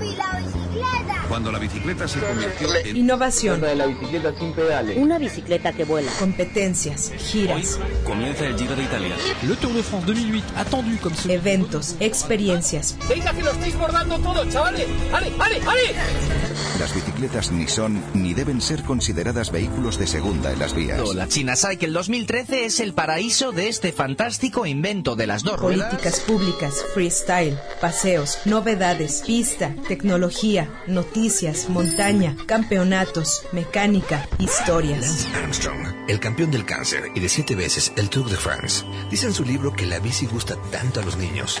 ¡Yupi, la bicicleta! Cuando la bicicleta se convirtió en... Innovación. de la bicicleta sin pedales. Una bicicleta que vuela. Competencias, giras, Comienza el Giro de Italia. Le Tour de France 2008, attendu comme ce... eventos, experiencias. Venga, que lo estáis bordando todo, chavales. ¡Ale, ale, ale! Las bicicletas ni son ni deben ser consideradas vehículos de segunda en las vías. La China Cycle 2013 es el paraíso de este fantástico invento de las dos ruedas. Políticas públicas, freestyle, paseos, novedades, pista, tecnología, noticias, montaña, campeonatos, mecánica, historias. Lance Armstrong, el campeón del cáncer y de siete veces el Tour de France, dice en su libro que la bici gusta tanto a los niños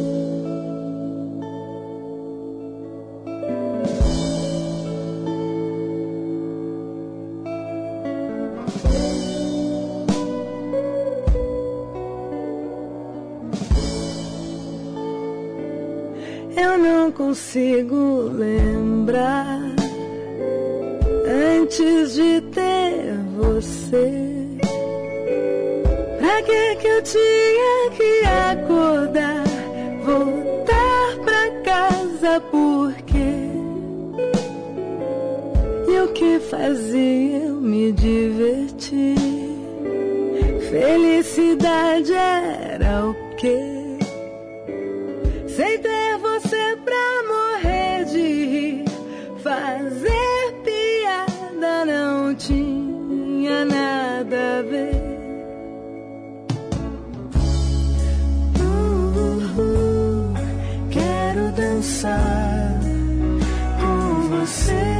Eu não consigo lembrar antes de ter você. Pra que que eu tinha que acordar, voltar pra casa por quê? E o que fazia eu me divertir? Felicidade era o quê? say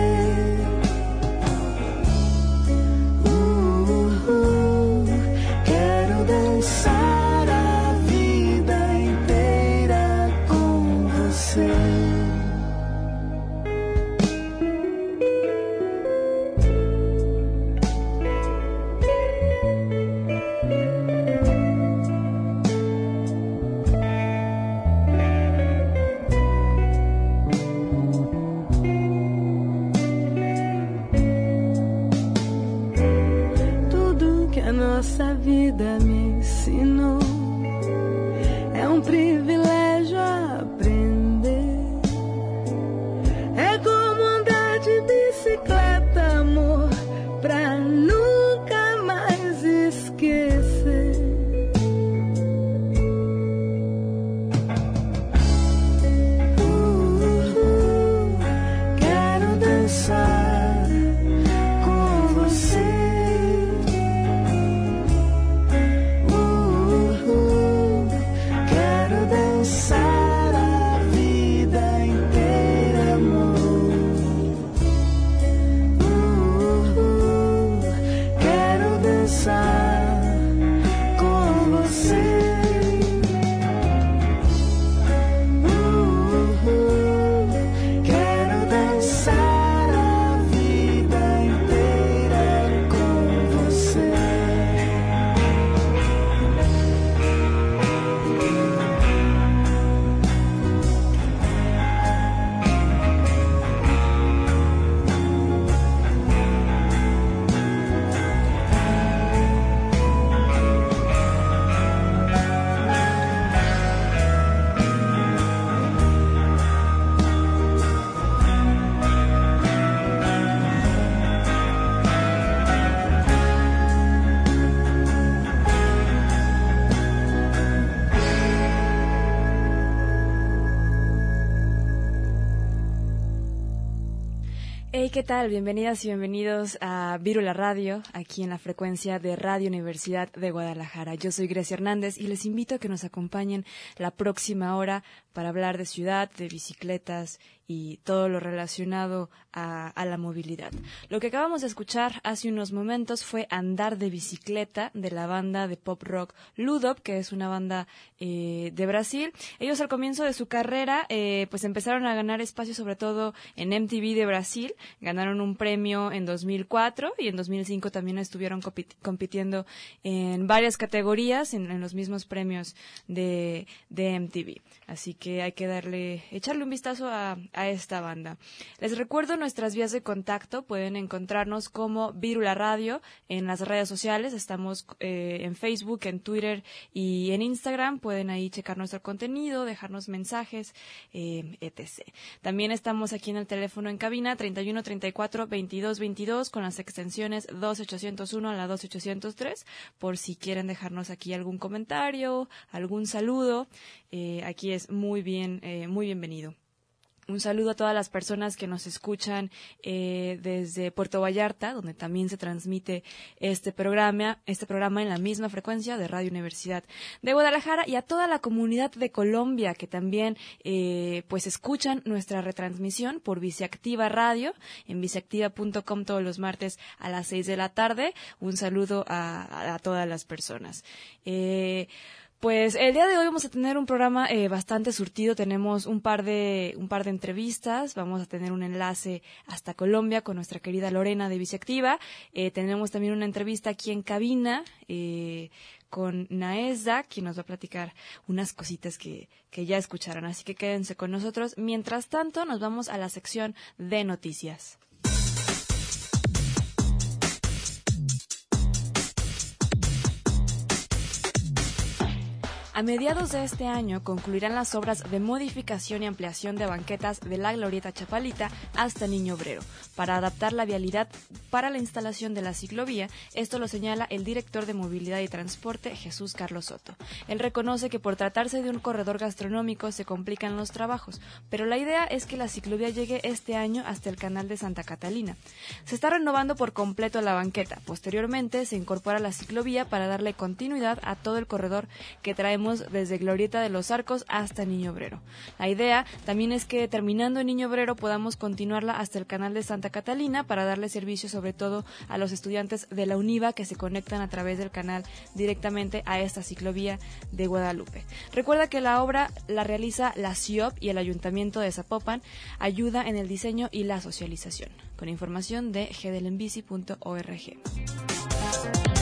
¿qué tal? Bienvenidas y bienvenidos a Virula Radio, aquí en la frecuencia de Radio Universidad de Guadalajara. Yo soy Grecia Hernández y les invito a que nos acompañen la próxima hora para hablar de ciudad, de bicicletas y todo lo relacionado a, la movilidad. Lo que acabamos de escuchar hace unos momentos fue Andar de bicicleta de la banda de pop rock Ludop, que es una banda eh, de Brasil. Ellos al comienzo de su carrera eh, pues empezaron a ganar espacio sobre todo en MTV de Brasil. Ganaron un premio en 2004 y en 2005 también estuvieron compitiendo en varias categorías en, los mismos premios de, de MTV. Así que hay que darle, echarle un vistazo a, esta banda. Les recuerdo nuestras vías de contacto. Pueden encontrarnos como Virula Radio en las redes sociales. Estamos eh, en Facebook, en Twitter y en Instagram. Pueden ahí checar nuestro contenido, dejarnos mensajes, eh, etc. También estamos aquí en el teléfono en cabina 31 34 22 22 con las extensiones 2801 a la 2803 por si quieren dejarnos aquí algún comentario, algún saludo. Eh, aquí es muy bien, eh, muy bienvenido. Un saludo a todas las personas que nos escuchan eh, desde Puerto Vallarta, donde también se transmite este programa, este programa en la misma frecuencia de Radio Universidad de Guadalajara y a toda la comunidad de Colombia que también pues escuchan nuestra retransmisión por Viceactiva Radio en viceactiva.com todos los martes a las seis de la tarde. Un saludo a, a todas las personas. Pues el día de hoy vamos a tener un programa eh, bastante surtido. Tenemos un par de un par de entrevistas. Vamos a tener un enlace hasta Colombia con nuestra querida Lorena de Viceactiva. Eh, tenemos también una entrevista aquí en cabina eh, con Naesda, quien nos va a platicar unas cositas que, que ya escucharon. Así que quédense con nosotros. Mientras tanto, nos vamos a la sección de noticias. A mediados de este año concluirán las obras de modificación y ampliación de banquetas de la Glorieta Chapalita hasta Niño Obrero, para adaptar la vialidad para la instalación de la ciclovía. Esto lo señala el director de Movilidad y Transporte, Jesús Carlos Soto. Él reconoce que por tratarse de un corredor gastronómico se complican los trabajos, pero la idea es que la ciclovía llegue este año hasta el canal de Santa Catalina. Se está renovando por completo la banqueta. Posteriormente se incorpora la ciclovía para darle continuidad a todo el corredor que trae desde Glorieta de los Arcos hasta Niño Obrero. La idea también es que terminando en Niño Obrero podamos continuarla hasta el canal de Santa Catalina para darle servicio sobre todo a los estudiantes de la UNIVA que se conectan a través del canal directamente a esta ciclovía de Guadalupe. Recuerda que la obra la realiza la CIOP y el Ayuntamiento de Zapopan, ayuda en el diseño y la socialización. Con información de gdelenbici.org.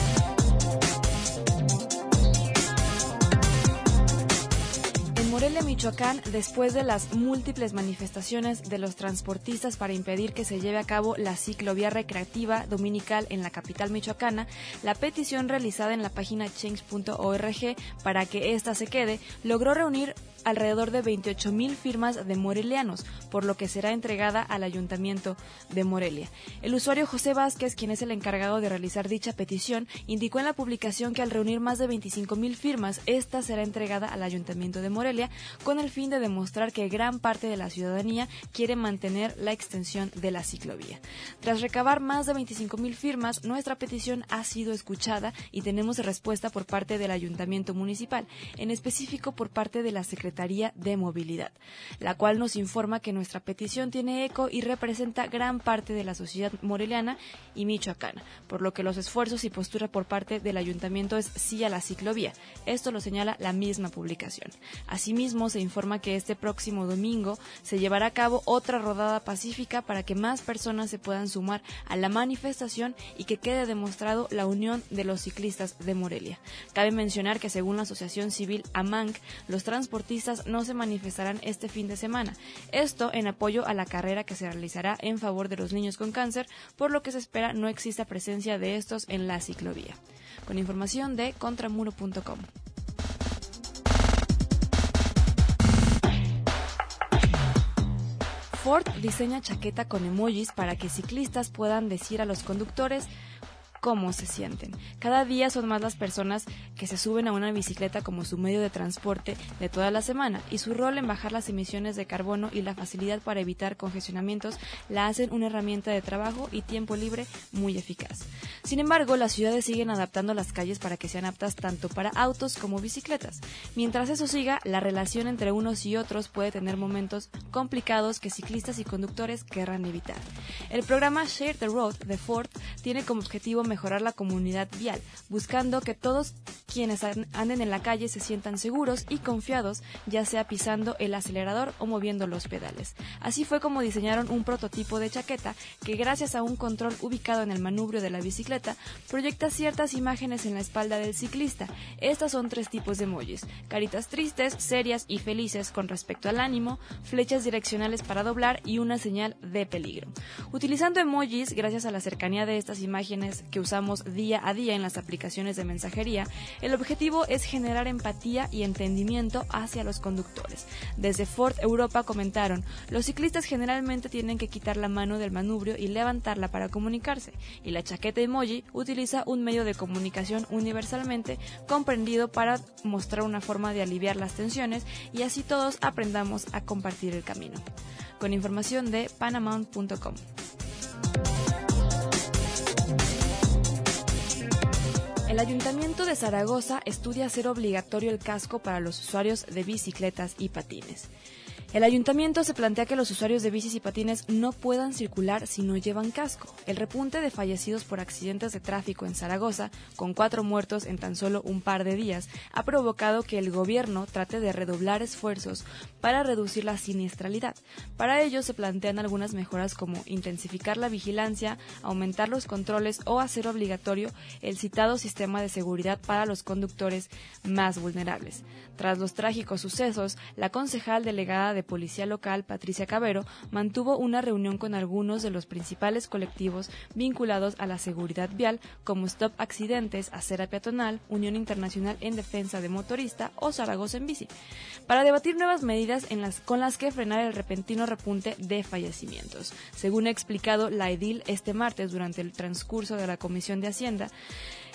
Morelia, Michoacán, después de las múltiples manifestaciones de los transportistas para impedir que se lleve a cabo la ciclovía recreativa dominical en la capital michoacana, la petición realizada en la página change.org para que ésta se quede logró reunir alrededor de 28 mil firmas de morelianos, por lo que será entregada al Ayuntamiento de Morelia. El usuario José Vázquez, quien es el encargado de realizar dicha petición, indicó en la publicación que al reunir más de 25 mil firmas, esta será entregada al Ayuntamiento de Morelia con el fin de demostrar que gran parte de la ciudadanía quiere mantener la extensión de la ciclovía. Tras recabar más de 25 mil firmas, nuestra petición ha sido escuchada y tenemos respuesta por parte del Ayuntamiento Municipal, en específico por parte de la Secretaría de Movilidad, la cual nos informa que nuestra petición tiene eco y representa gran parte de la sociedad moreliana y michoacana, por lo que los esfuerzos y postura por parte del ayuntamiento es sí a la ciclovía. Esto lo señala la misma publicación. Asimismo, se informa que este próximo domingo se llevará a cabo otra rodada pacífica para que más personas se puedan sumar a la manifestación y que quede demostrado la unión de los ciclistas de Morelia. Cabe mencionar que según la Asociación Civil AMANC, los transportistas no se manifestarán este fin de semana. Esto en apoyo a la carrera que se realizará en favor de los niños con cáncer, por lo que se espera no exista presencia de estos en la ciclovía. Con información de contramuro.com. Ford diseña chaqueta con emojis para que ciclistas puedan decir a los conductores cómo se sienten. Cada día son más las personas que se suben a una bicicleta como su medio de transporte de toda la semana y su rol en bajar las emisiones de carbono y la facilidad para evitar congestionamientos la hacen una herramienta de trabajo y tiempo libre muy eficaz. Sin embargo, las ciudades siguen adaptando las calles para que sean aptas tanto para autos como bicicletas. Mientras eso siga, la relación entre unos y otros puede tener momentos complicados que ciclistas y conductores querrán evitar. El programa Share the Road de Ford tiene como objetivo mejorar la comunidad vial, buscando que todos quienes anden en la calle se sientan seguros y confiados, ya sea pisando el acelerador o moviendo los pedales. Así fue como diseñaron un prototipo de chaqueta que gracias a un control ubicado en el manubrio de la bicicleta proyecta ciertas imágenes en la espalda del ciclista. Estas son tres tipos de emojis: caritas tristes, serias y felices con respecto al ánimo, flechas direccionales para doblar y una señal de peligro. Utilizando emojis, gracias a la cercanía de estas imágenes que usamos día a día en las aplicaciones de mensajería, el objetivo es generar empatía y entendimiento hacia los conductores. Desde Ford Europa comentaron, los ciclistas generalmente tienen que quitar la mano del manubrio y levantarla para comunicarse, y la chaqueta emoji utiliza un medio de comunicación universalmente comprendido para mostrar una forma de aliviar las tensiones y así todos aprendamos a compartir el camino. Con información de panamount.com. El Ayuntamiento de Zaragoza estudia hacer obligatorio el casco para los usuarios de bicicletas y patines. El ayuntamiento se plantea que los usuarios de bicis y patines no puedan circular si no llevan casco. El repunte de fallecidos por accidentes de tráfico en Zaragoza, con cuatro muertos en tan solo un par de días, ha provocado que el gobierno trate de redoblar esfuerzos para reducir la siniestralidad. Para ello se plantean algunas mejoras como intensificar la vigilancia, aumentar los controles o hacer obligatorio el citado sistema de seguridad para los conductores más vulnerables. Tras los trágicos sucesos, la concejal delegada de Policía Local, Patricia Cabero, mantuvo una reunión con algunos de los principales colectivos vinculados a la seguridad vial, como Stop Accidentes, Acera Peatonal, Unión Internacional en Defensa de Motorista o Zaragoza en Bici, para debatir nuevas medidas con las que frenar el repentino repunte de fallecimientos. Según ha explicado la edil este martes durante el transcurso de la Comisión de Hacienda,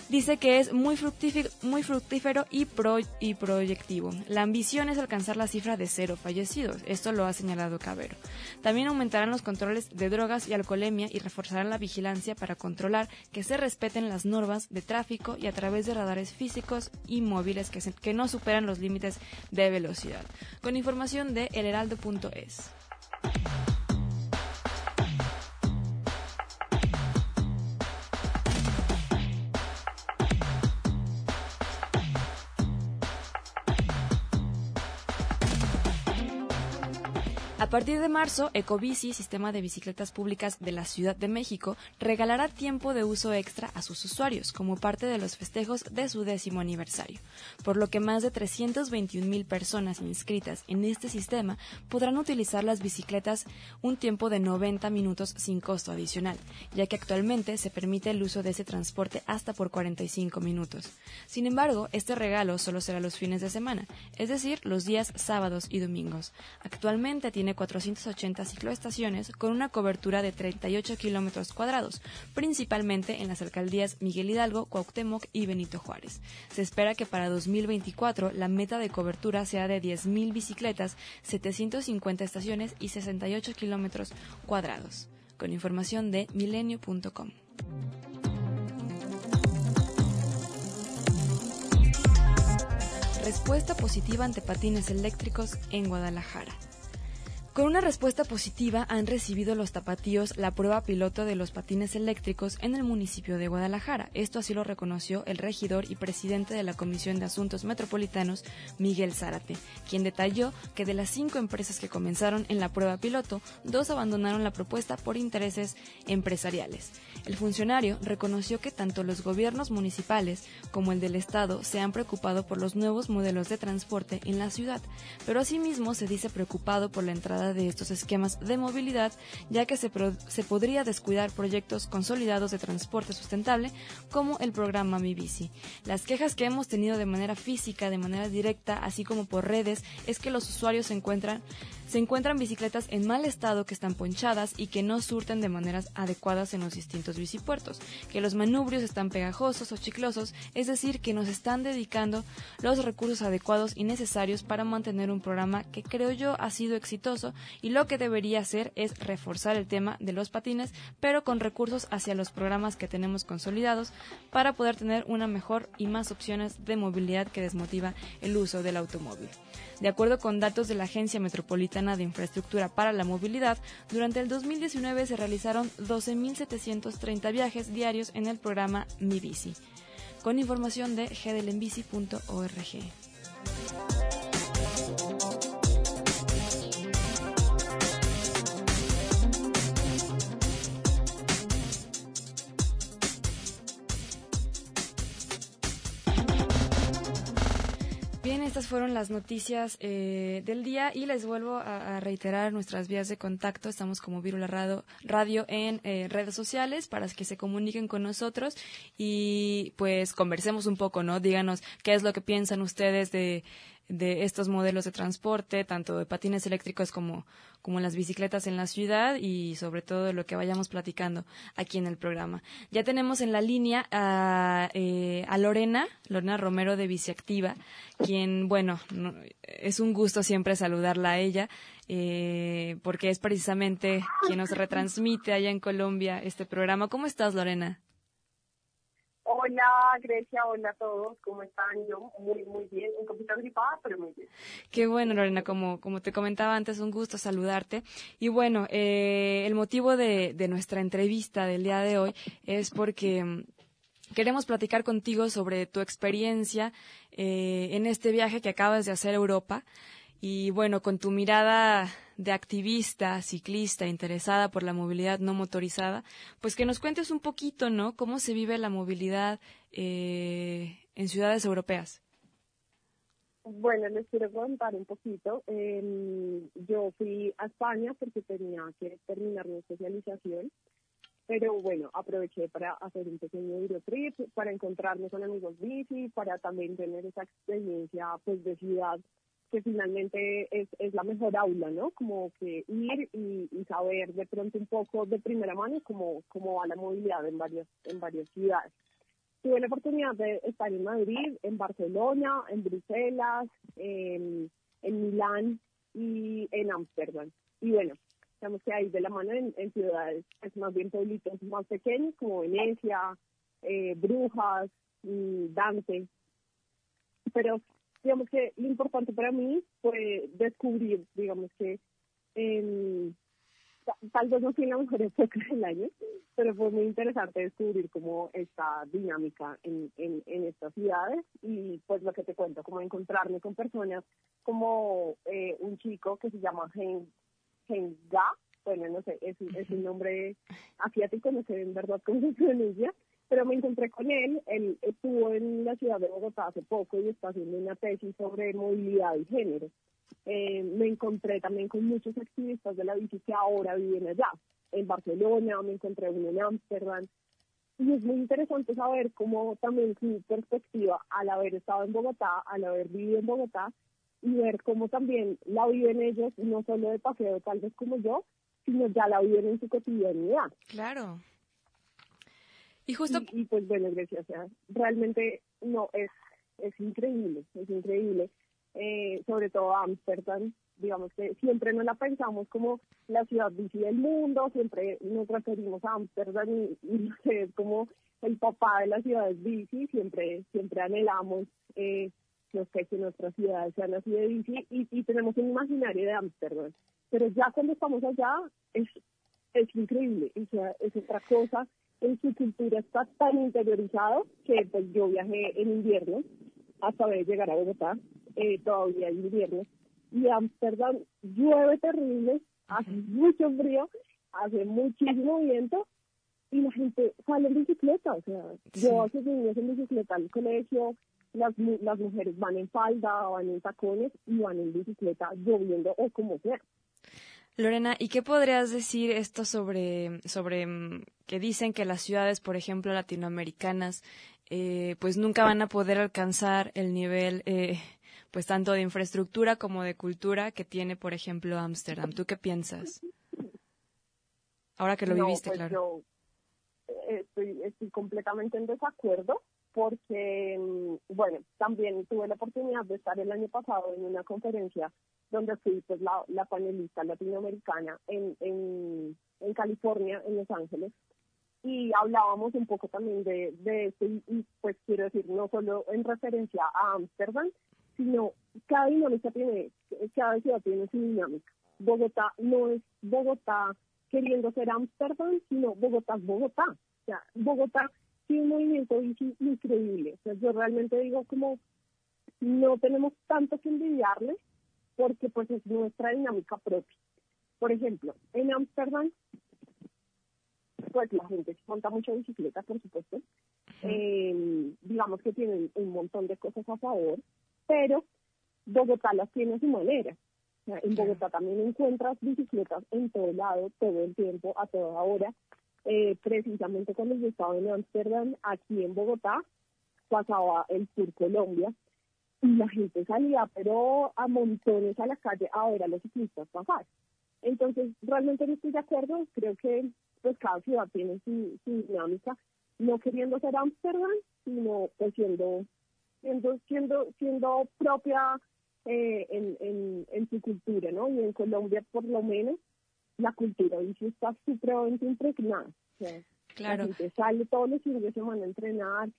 dice que es muy fructífero, y, pro, y proyectivo. La ambición es alcanzar la cifra de cero fallecidos. Esto lo ha señalado Cabero. También aumentarán los controles de drogas y alcoholemia y reforzarán la vigilancia para controlar que se respeten las normas de tráfico y a través de radares físicos y móviles que, que no superan los límites de velocidad. Con información de elheraldo.es. A partir de marzo, Ecobici, sistema de bicicletas públicas de la Ciudad de México, regalará tiempo de uso extra a sus usuarios como parte de los festejos de su décimo aniversario, por lo que más de 321 mil personas inscritas en este sistema podrán utilizar las bicicletas un tiempo de 90 minutos sin costo adicional, ya que actualmente se permite el uso de ese transporte hasta por 45 minutos. Sin embargo, este regalo solo será los fines de semana, es decir, los días sábados y domingos. Actualmente tiene 480 cicloestaciones con una cobertura de 38 kilómetros cuadrados, principalmente en las alcaldías Miguel Hidalgo, Cuauhtémoc y Benito Juárez. Se espera que para 2024 la meta de cobertura sea de 10.000 bicicletas, 750 estaciones y 68 kilómetros cuadrados. Con información de milenio.com. Respuesta positiva ante patines eléctricos en Guadalajara. Con una respuesta positiva han recibido los tapatíos la prueba piloto de los patines eléctricos en el municipio de Guadalajara. Esto así lo reconoció el regidor y presidente de la Comisión de Asuntos Metropolitanos, Miguel Zárate, quien detalló que de las cinco empresas que comenzaron en la prueba piloto, dos abandonaron la propuesta por intereses empresariales. El funcionario reconoció que tanto los gobiernos municipales como el del Estado se han preocupado por los nuevos modelos de transporte en la ciudad, pero asimismo se dice preocupado por la entrada de estos esquemas de movilidad, ya que se, se podría descuidar proyectos consolidados de transporte sustentable como el programa Mi Bici. Las quejas que hemos tenido de manera física, de manera directa, así como por redes, es que los usuarios se encuentran se encuentran bicicletas en mal estado que están ponchadas y que no surten de maneras adecuadas en los distintos bicipuertos, que los manubrios están pegajosos o chiclosos, es decir, que nos están dedicando los recursos adecuados y necesarios para mantener un programa que creo yo ha sido exitoso y lo que debería hacer es reforzar el tema de los patines, pero con recursos hacia los programas que tenemos consolidados para poder tener una mejor y más opciones de movilidad que desmotiva el uso del automóvil. De acuerdo con datos de la Agencia Metropolitana de Infraestructura para la Movilidad, durante el 2019 se realizaron 12.730 viajes diarios en el programa Mi Bici, con información de gdelenbici.org. estas fueron las noticias eh, del día y les vuelvo a, reiterar nuestras vías de contacto. Estamos como Virula Radio, en eh, redes sociales para que se comuniquen con nosotros y pues conversemos un poco, ¿no? Díganos qué es lo que piensan ustedes de de estos modelos de transporte, tanto de patines eléctricos como, como las bicicletas en la ciudad y sobre todo de lo que vayamos platicando aquí en el programa. Ya tenemos en la línea a, eh, a Lorena, Lorena Romero de Biciactiva, quien, bueno, es un gusto siempre saludarla a ella, eh, porque es precisamente quien nos retransmite allá en Colombia este programa. ¿Cómo estás, Lorena? Hola Grecia, hola a todos, ¿cómo están? Yo muy, muy bien, un poquito gripada, pero muy bien. Qué bueno, Lorena, como, como te comentaba antes, un gusto saludarte. Y bueno, eh, el motivo de, de nuestra entrevista del día de hoy es porque mm, queremos platicar contigo sobre tu experiencia eh, en este viaje que acabas de hacer a Europa. Y bueno, con tu mirada de activista, ciclista, interesada por la movilidad no motorizada, pues que nos cuentes un poquito, ¿no? Cómo se vive la movilidad eh, en ciudades europeas. Bueno, les quiero contar un poquito. Em, yo fui a España porque tenía que terminar mi especialización, pero bueno, aproveché para hacer un pequeño Eurotrip, para encontrarme con amigos bici, para también tener esa experiencia pues de ciudad que finalmente es, es la mejor aula, ¿no? Como que ir y, saber de pronto un poco de primera mano cómo, cómo va la movilidad en varias, en varias ciudades. Tuve la oportunidad de estar en Madrid, en Barcelona, en Bruselas, en, Milán y en Ámsterdam. Y bueno, digamos que ahí de la mano en, ciudades, es más bien pueblitos más pequeños como Venecia, eh, Brujas, Dante. Pero digamos que lo importante para mí fue descubrir, digamos que tal vez no fue la mejor época del año, pero fue muy interesante descubrir cómo esta dinámica en, en, estas ciudades y pues lo que te cuento, como encontrarme con personas como eh, un chico que se llama Gen, Ga, bueno, no sé, es, es un nombre asiático, no sé en verdad cómo se pronuncia, pero me encontré con él, él estuvo en la ciudad de Bogotá hace poco y está haciendo una tesis sobre movilidad y género. Eh, me encontré también con muchos activistas de la bici que ahora viven allá, en Barcelona, me encontré uno en Ámsterdam, y es muy interesante saber cómo también su perspectiva al haber estado en Bogotá, al haber vivido en Bogotá, y ver cómo también la viven ellos, no solo de paseo tal vez como yo, sino ya la viven en su cotidianidad. Claro. Y justo... Y, pues bueno, Grecia, o sea, realmente no, es, es increíble, es increíble. Eh, sobre todo Ámsterdam, digamos que siempre no la pensamos como la ciudad bici del mundo, siempre nos referimos a Ámsterdam y, y es como el papá de las ciudades bici, siempre, siempre anhelamos eh, que, que nuestras ciudades sean así de bici y, y tenemos un imaginario de Ámsterdam. Pero ya cuando estamos allá es, es increíble, o sea, es otra cosa en su cultura está tan interiorizado que pues yo viajé en invierno hasta ver llegar a Bogotá, eh, todavía en invierno, y Ámsterdam llueve terrible, hace mucho frío, hace muchísimo viento y la gente sale en bicicleta, o sea, yo hace días en bicicleta al colegio, las, las mujeres van en falda, van en tacones y van en bicicleta lloviendo o como sea. Lorena, ¿y qué podrías decir esto sobre, sobre mm, que dicen que las ciudades, por ejemplo, latinoamericanas, eh, pues nunca van a poder alcanzar el nivel, eh, pues tanto de infraestructura como de cultura que tiene, por ejemplo, Ámsterdam. ¿Tú qué piensas? Ahora que lo viviste, pues claro. Eh, estoy, estoy completamente en desacuerdo porque, mm, bueno, también tuve la oportunidad de estar el año pasado en una conferencia donde fui pues la, la panelista latinoamericana en, en, en California, en Los Ángeles, y hablábamos un poco también de, de esto y, pues quiero decir, no solo en referencia a Ámsterdam, sino cada dinámica tiene, cada ciudad tiene su dinámica. Bogotá no es Bogotá queriendo ser Ámsterdam, sino Bogotá es Bogotá. O sea, Bogotá tiene un movimiento increíble. O sea, yo realmente digo como no tenemos tanto que envidiarle porque pues es nuestra dinámica propia. Por ejemplo, en Ámsterdam pues la gente monta mucho bicicleta, por supuesto. Eh, digamos que tienen un montón de cosas a favor, pero Bogotá las tiene a su manera. en Bogotá también encuentras bicicletas en todo lado, todo el tiempo, a toda hora. Eh, precisamente cuando yo estaba en Ámsterdam, aquí en Bogotá, pasaba el Tour Colombia y la gente salía, pero a montones a la calle a ver a los ciclistas pasar. Entonces, realmente no estoy de acuerdo. Creo que pues cada ciudad tiene su, dinámica, no queriendo ser Ámsterdam, sino pues siendo, siendo, siendo, siendo propia eh, en, en, en su cultura, ¿no? Y en Colombia, por lo menos, la cultura dice está supremamente impregnada. claro. La gente sale todos los días de semana a entrenar,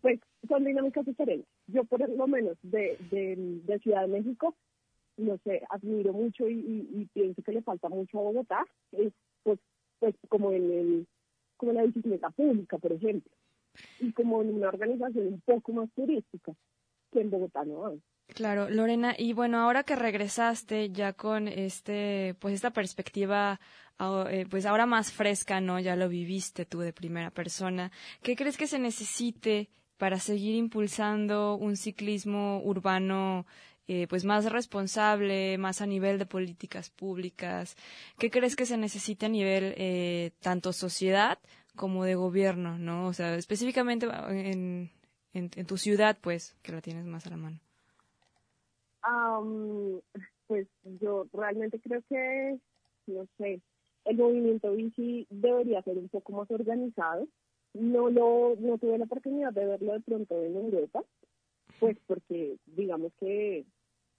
pues son dinámicas diferentes. Yo por lo menos de, de, Ciudad de México, no sé, admiro mucho y, y, pienso que le falta mucho a Bogotá, es pues pues como en el como la bicicleta pública, por ejemplo, y como en una organización un poco más turística que en Bogotá no hay. Claro, Lorena, y bueno, ahora que regresaste ya con este, pues esta perspectiva, ah, eh, pues ahora más fresca, ¿no? Ya lo viviste tú de primera persona. ¿Qué crees que se necesite para seguir impulsando un ciclismo urbano eh, pues más responsable, más a nivel de políticas públicas? ¿Qué crees que se necesita a nivel eh, tanto sociedad como de gobierno, no? O sea, específicamente en, en, tu ciudad, pues, que la tienes más a la mano. Pues yo realmente creo que, no sé, el movimiento bici debería ser un poco más organizado. No lo, no tuve la oportunidad de verlo de pronto en Europa, pues porque digamos que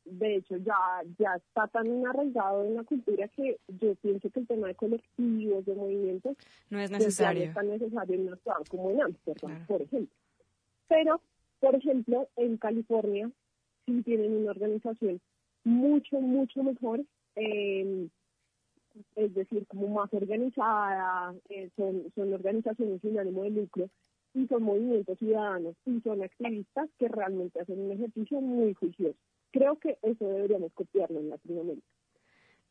de hecho ya ya está tan arraigado en la cultura que yo pienso que el tema de colectivos, de movimientos, no es necesario. no es tan necesario en una ciudad como en Amsterdam, por ejemplo. Pero, por ejemplo, en California sí tienen una organización mucho, mucho mejor, eh, es decir, como más organizada, eh, son, son organizaciones sin ánimo de lucro y son movimientos ciudadanos y son activistas que realmente hacen un ejercicio muy juicioso. Creo que eso deberíamos copiarlo en Latinoamérica.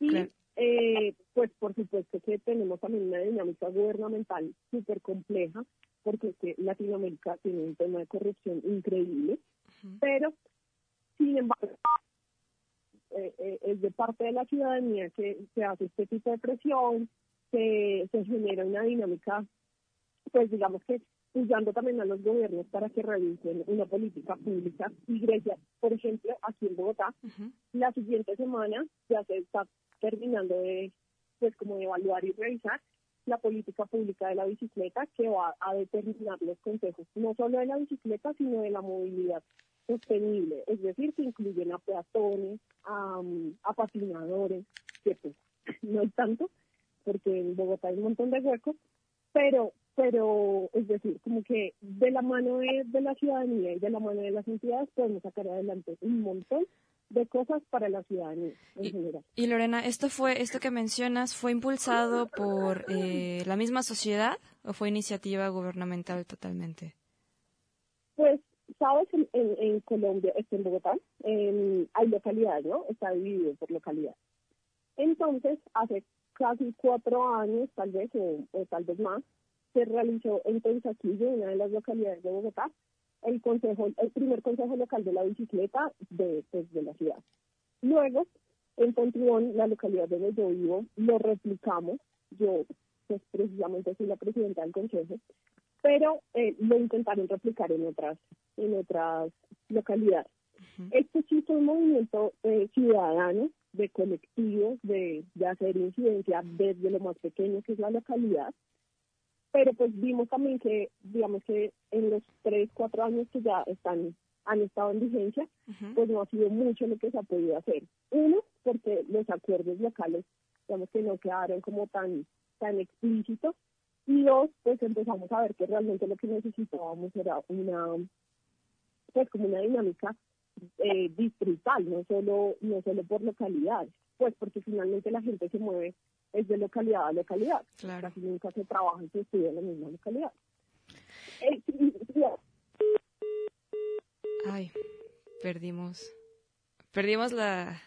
Y eh, pues por supuesto que tenemos también una dinámica gubernamental súper compleja, porque que Latinoamérica tiene un tema de corrupción increíble, pero sin embargo eh, eh, es de parte de la ciudadanía que se hace este tipo de presión, se, se genera una dinámica, pues digamos que usando también a los gobiernos para que revisen una política pública. Y Grecia, por ejemplo, aquí en Bogotá, la siguiente semana ya se está terminando de, pues como de evaluar y revisar la política pública de la bicicleta que va a determinar los consejos, no solo de la bicicleta, sino de la movilidad sostenible, es decir, que incluyen a peatones, a, a patinadores, que pues no hay tanto, porque en Bogotá hay un montón de huecos, pero pero es decir, como que de la mano de, la ciudadanía y de la mano de las entidades podemos sacar adelante un montón de cosas para la ciudadanía en general. Y Lorena, esto fue esto que mencionas fue impulsado por eh, la misma sociedad o fue iniciativa gubernamental totalmente. Pues sabes en, en, Colombia, este, en Bogotá, hay localidades, ¿no? Está dividido por localidad. Entonces, hace casi cuatro años, tal vez, o tal vez más, se realizó en Pensaquillo, una de las localidades de Bogotá, el consejo, el primer consejo local de la bicicleta de, pues, de la ciudad. Luego, en Pontrión, la localidad donde yo vivo, lo replicamos. Yo, pues precisamente soy la presidenta del consejo, pero eh, lo intentaron replicar en otras, en otras localidades. Este sí fue un movimiento eh, ciudadano, de colectivos, de, de hacer incidencia desde lo más pequeño que es la localidad, pero pues vimos también que, digamos que en los tres, cuatro años que ya están han estado en vigencia, pues no ha sido mucho lo que se ha podido hacer. Uno, porque los acuerdos locales, digamos que no quedaron como tan, tan explícitos, y dos, pues empezamos a ver que realmente lo que necesitábamos era una, pues como una dinámica eh, distrital, no solo, no solo por localidades, pues porque finalmente la gente se mueve es de localidad a localidad. Claro. Casi nunca se trabaja y se estudia en la misma localidad. Eh, Ay, perdimos. Perdimos la,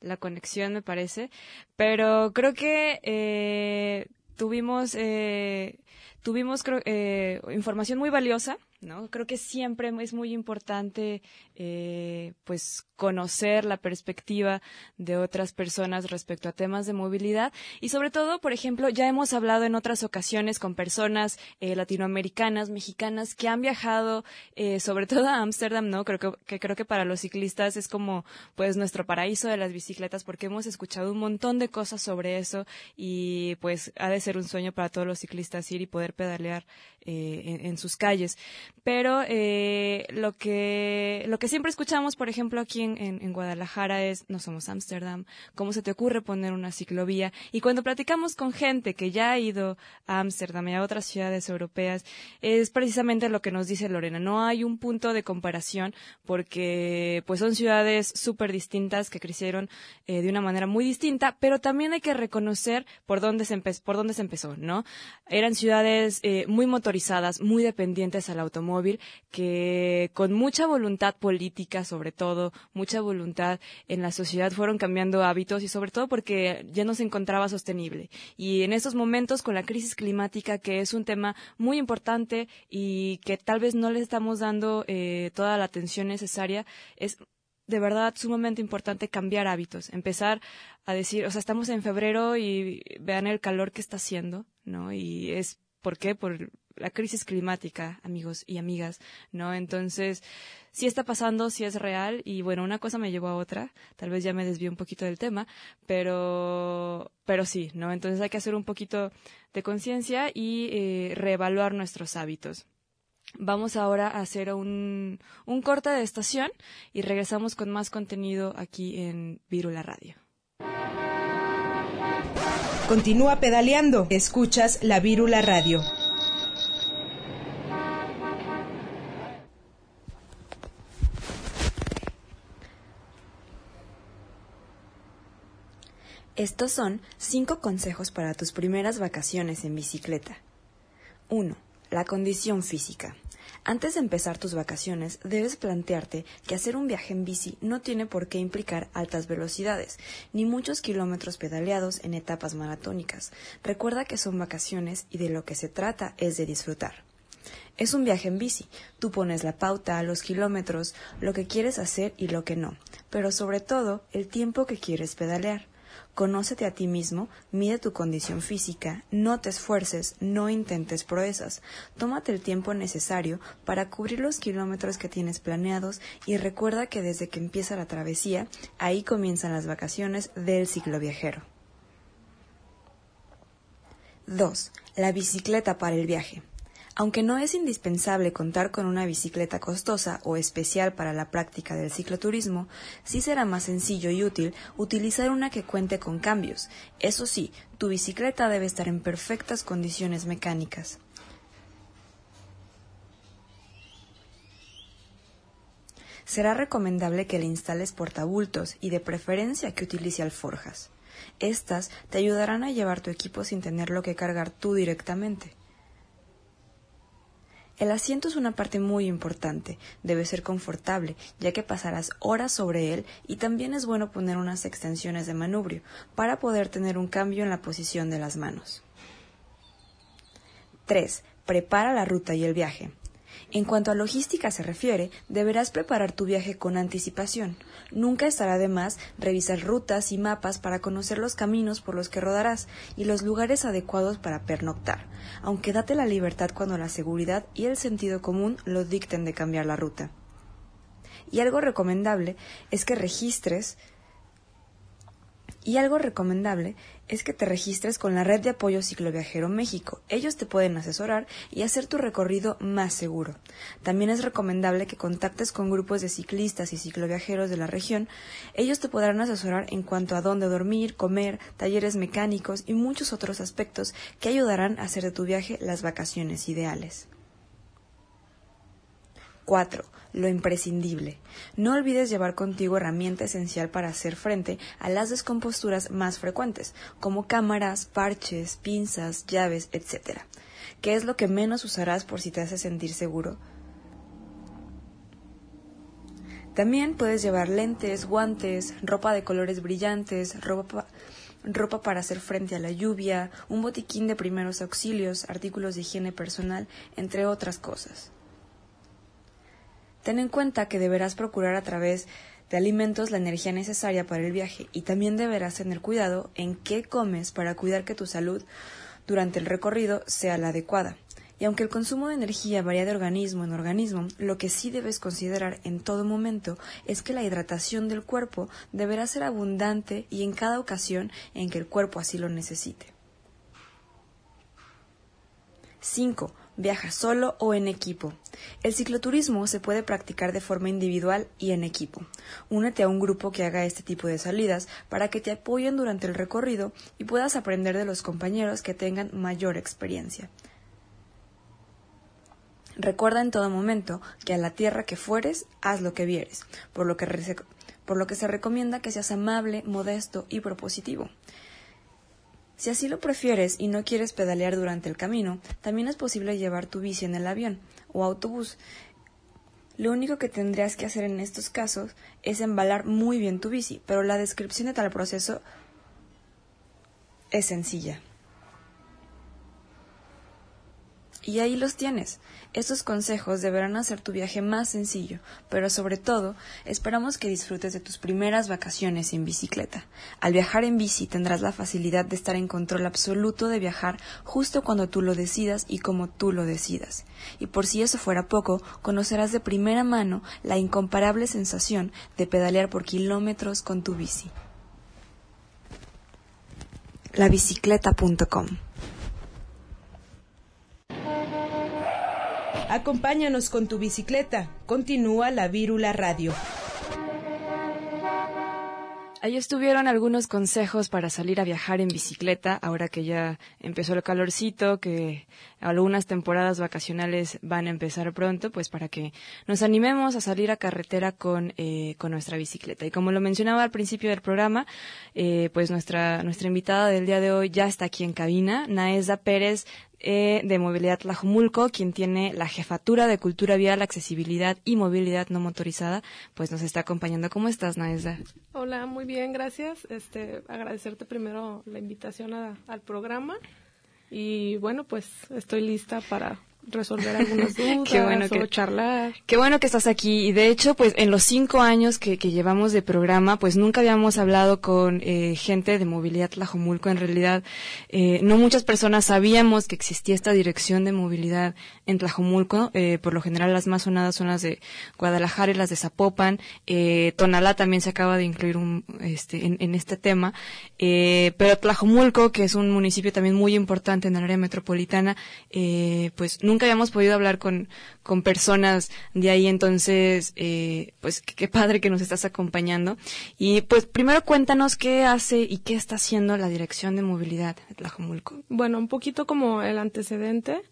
la conexión, me parece. Pero creo que eh, tuvimos, eh, tuvimos eh, información muy valiosa ¿no? Creo que siempre es muy importante, eh, pues, conocer la perspectiva de otras personas respecto a temas de movilidad y sobre todo, por ejemplo, ya hemos hablado en otras ocasiones con personas eh, latinoamericanas, mexicanas que han viajado, eh, sobre todo a Ámsterdam, ¿no? Creo que, creo que para los ciclistas es como, pues, nuestro paraíso de las bicicletas porque hemos escuchado un montón de cosas sobre eso y, pues, ha de ser un sueño para todos los ciclistas ir y poder pedalear en sus calles pero eh, lo que lo que siempre escuchamos, por ejemplo, aquí en, Guadalajara es no somos Ámsterdam, ¿cómo se te ocurre poner una ciclovía? Y cuando platicamos con gente que ya ha ido a Ámsterdam y a otras ciudades europeas, es precisamente lo que nos dice Lorena, no hay un punto de comparación porque pues son ciudades súper distintas que crecieron eh, de una manera muy distinta, pero también hay que reconocer por dónde se, por dónde se empezó, ¿no? Eran ciudades eh, muy motorizadas, muy dependientes al automóvil móvil que con mucha voluntad política, sobre todo, mucha voluntad en la sociedad fueron cambiando hábitos y sobre todo porque ya no se encontraba sostenible. Y en estos momentos con la crisis climática, que es un tema muy importante y que tal vez no le estamos dando eh, toda la atención necesaria, es de verdad sumamente importante cambiar hábitos, empezar a decir, o sea, estamos en febrero y vean el calor que está haciendo, ¿no? Y es, ¿por qué? Por la crisis climática, amigos y amigas, ¿no? Entonces, sí está pasando, sí es real y bueno, una cosa me llevó a otra, tal vez ya me desvío un poquito del tema, pero, pero sí, ¿no? Entonces hay que hacer un poquito de conciencia y eh, reevaluar nuestros hábitos. Vamos ahora a hacer un, un corte de estación y regresamos con más contenido aquí en Virula Radio. Continúa pedaleando. Escuchas la Vírula Radio. Estos son cinco consejos para tus primeras vacaciones en bicicleta. 1. La condición física. Antes de empezar tus vacaciones, debes plantearte que hacer un viaje en bici no tiene por qué implicar altas velocidades, ni muchos kilómetros pedaleados en etapas maratónicas. Recuerda que son vacaciones y de lo que se trata es de disfrutar. Es un viaje en bici. Tú pones la pauta, los kilómetros, lo que quieres hacer y lo que no, pero sobre todo el tiempo que quieres pedalear. Conócete a ti mismo, mide tu condición física, no te esfuerces, no intentes proezas. Tómate el tiempo necesario para cubrir los kilómetros que tienes planeados y recuerda que desde que empieza la travesía, ahí comienzan las vacaciones del ciclo viajero. 2. La bicicleta para el viaje. Aunque no es indispensable contar con una bicicleta costosa o especial para la práctica del cicloturismo, sí será más sencillo y útil utilizar una que cuente con cambios. Eso sí, tu bicicleta debe estar en perfectas condiciones mecánicas. Será recomendable que le instales portabultos y de preferencia que utilice alforjas. Estas te ayudarán a llevar tu equipo sin tenerlo que cargar tú directamente. El asiento es una parte muy importante, debe ser confortable, ya que pasarás horas sobre él y también es bueno poner unas extensiones de manubrio para poder tener un cambio en la posición de las manos. 3. Prepara la ruta y el viaje. En cuanto a logística se refiere, deberás preparar tu viaje con anticipación. Nunca estará de más revisar rutas y mapas para conocer los caminos por los que rodarás y los lugares adecuados para pernoctar, aunque date la libertad cuando la seguridad y el sentido común lo dicten de cambiar la ruta. Y algo recomendable es que registres y algo recomendable es que te registres con la red de apoyo Cicloviajero México. Ellos te pueden asesorar y hacer tu recorrido más seguro. También es recomendable que contactes con grupos de ciclistas y cicloviajeros de la región. Ellos te podrán asesorar en cuanto a dónde dormir, comer, talleres mecánicos y muchos otros aspectos que ayudarán a hacer de tu viaje las vacaciones ideales. 4. Lo imprescindible. No olvides llevar contigo herramienta esencial para hacer frente a las descomposturas más frecuentes, como cámaras, parches, pinzas, llaves, etc. ¿Qué es lo que menos usarás por si te hace sentir seguro? También puedes llevar lentes, guantes, ropa de colores brillantes, ropa, ropa para hacer frente a la lluvia, un botiquín de primeros auxilios, artículos de higiene personal, entre otras cosas. Ten en cuenta que deberás procurar a través de alimentos la energía necesaria para el viaje y también deberás tener cuidado en qué comes para cuidar que tu salud durante el recorrido sea la adecuada. Y aunque el consumo de energía varía de organismo en organismo, lo que sí debes considerar en todo momento es que la hidratación del cuerpo deberá ser abundante y en cada ocasión en que el cuerpo así lo necesite. 5. Viaja solo o en equipo. El cicloturismo se puede practicar de forma individual y en equipo. Únete a un grupo que haga este tipo de salidas para que te apoyen durante el recorrido y puedas aprender de los compañeros que tengan mayor experiencia. Recuerda en todo momento que a la tierra que fueres, haz lo que vieres, por lo que, por lo que se recomienda que seas amable, modesto y propositivo. Si así lo prefieres y no quieres pedalear durante el camino, también es posible llevar tu bici en el avión o autobús. Lo único que tendrías que hacer en estos casos es embalar muy bien tu bici, pero la descripción de tal proceso es sencilla. Y ahí los tienes. Estos consejos deberán hacer tu viaje más sencillo, pero sobre todo esperamos que disfrutes de tus primeras vacaciones en bicicleta. Al viajar en bici tendrás la facilidad de estar en control absoluto de viajar justo cuando tú lo decidas y como tú lo decidas. Y por si eso fuera poco, conocerás de primera mano la incomparable sensación de pedalear por kilómetros con tu bici. Labicicleta.com Acompáñanos con tu bicicleta. Continúa la Vírula Radio. Ahí estuvieron algunos consejos para salir a viajar en bicicleta, ahora que ya empezó el calorcito, que algunas temporadas vacacionales van a empezar pronto, pues para que nos animemos a salir a carretera con, eh, con nuestra bicicleta. Y como lo mencionaba al principio del programa, eh, pues nuestra, nuestra invitada del día de hoy ya está aquí en cabina, Naesa Pérez eh, de Movilidad Tlajumulco, quien tiene la jefatura de Cultura Vial, Accesibilidad y Movilidad No Motorizada, pues nos está acompañando. ¿Cómo estás, Naesa? Hola, muy bien, gracias. Este, agradecerte primero la invitación al programa y bueno, pues estoy lista para resolver algunas dudas Qué bueno que, charlar. Qué bueno que estás aquí. Y de hecho, pues en los cinco años que, que llevamos de programa, pues nunca habíamos hablado con eh, gente de movilidad Tlajomulco. En realidad, eh, no muchas personas sabíamos que existía esta dirección de movilidad en Tlajomulco. Eh, por lo general, las más sonadas son las de Guadalajara y las de Zapopan. Eh, Tonalá también se acaba de incluir un, este, en, en este tema. Eh, pero Tlajomulco, que es un municipio también muy importante en el área metropolitana, eh, pues nunca habíamos podido hablar con, con personas de ahí, entonces, eh, pues qué padre que nos estás acompañando. Y pues primero cuéntanos qué hace y qué está haciendo la Dirección de Movilidad de Tlajomulco. Bueno, un poquito como el antecedente.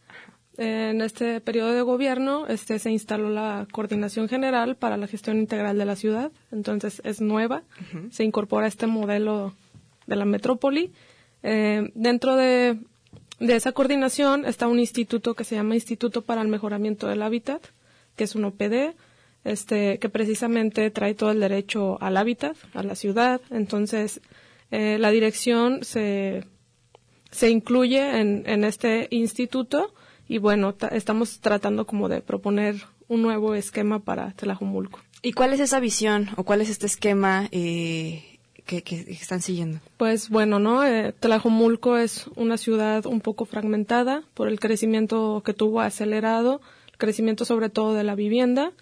En este periodo de gobierno este, se instaló la Coordinación General para la Gestión Integral de la Ciudad, entonces es nueva, se incorpora este modelo de la metrópoli. Eh, dentro de de esa coordinación está un instituto que se llama Instituto para el Mejoramiento del Hábitat, que es un OPD, este, que precisamente trae todo el derecho al hábitat, a la ciudad. Entonces, eh, la dirección se, se incluye en, en este instituto y bueno, estamos tratando como de proponer un nuevo esquema para Tlajumulco. ¿Y cuál es esa visión o cuál es este esquema eh, que, están siguiendo? Pues bueno, ¿no? Eh, Tlajomulco es una ciudad un poco fragmentada por el crecimiento que tuvo acelerado, el crecimiento sobre todo de la vivienda.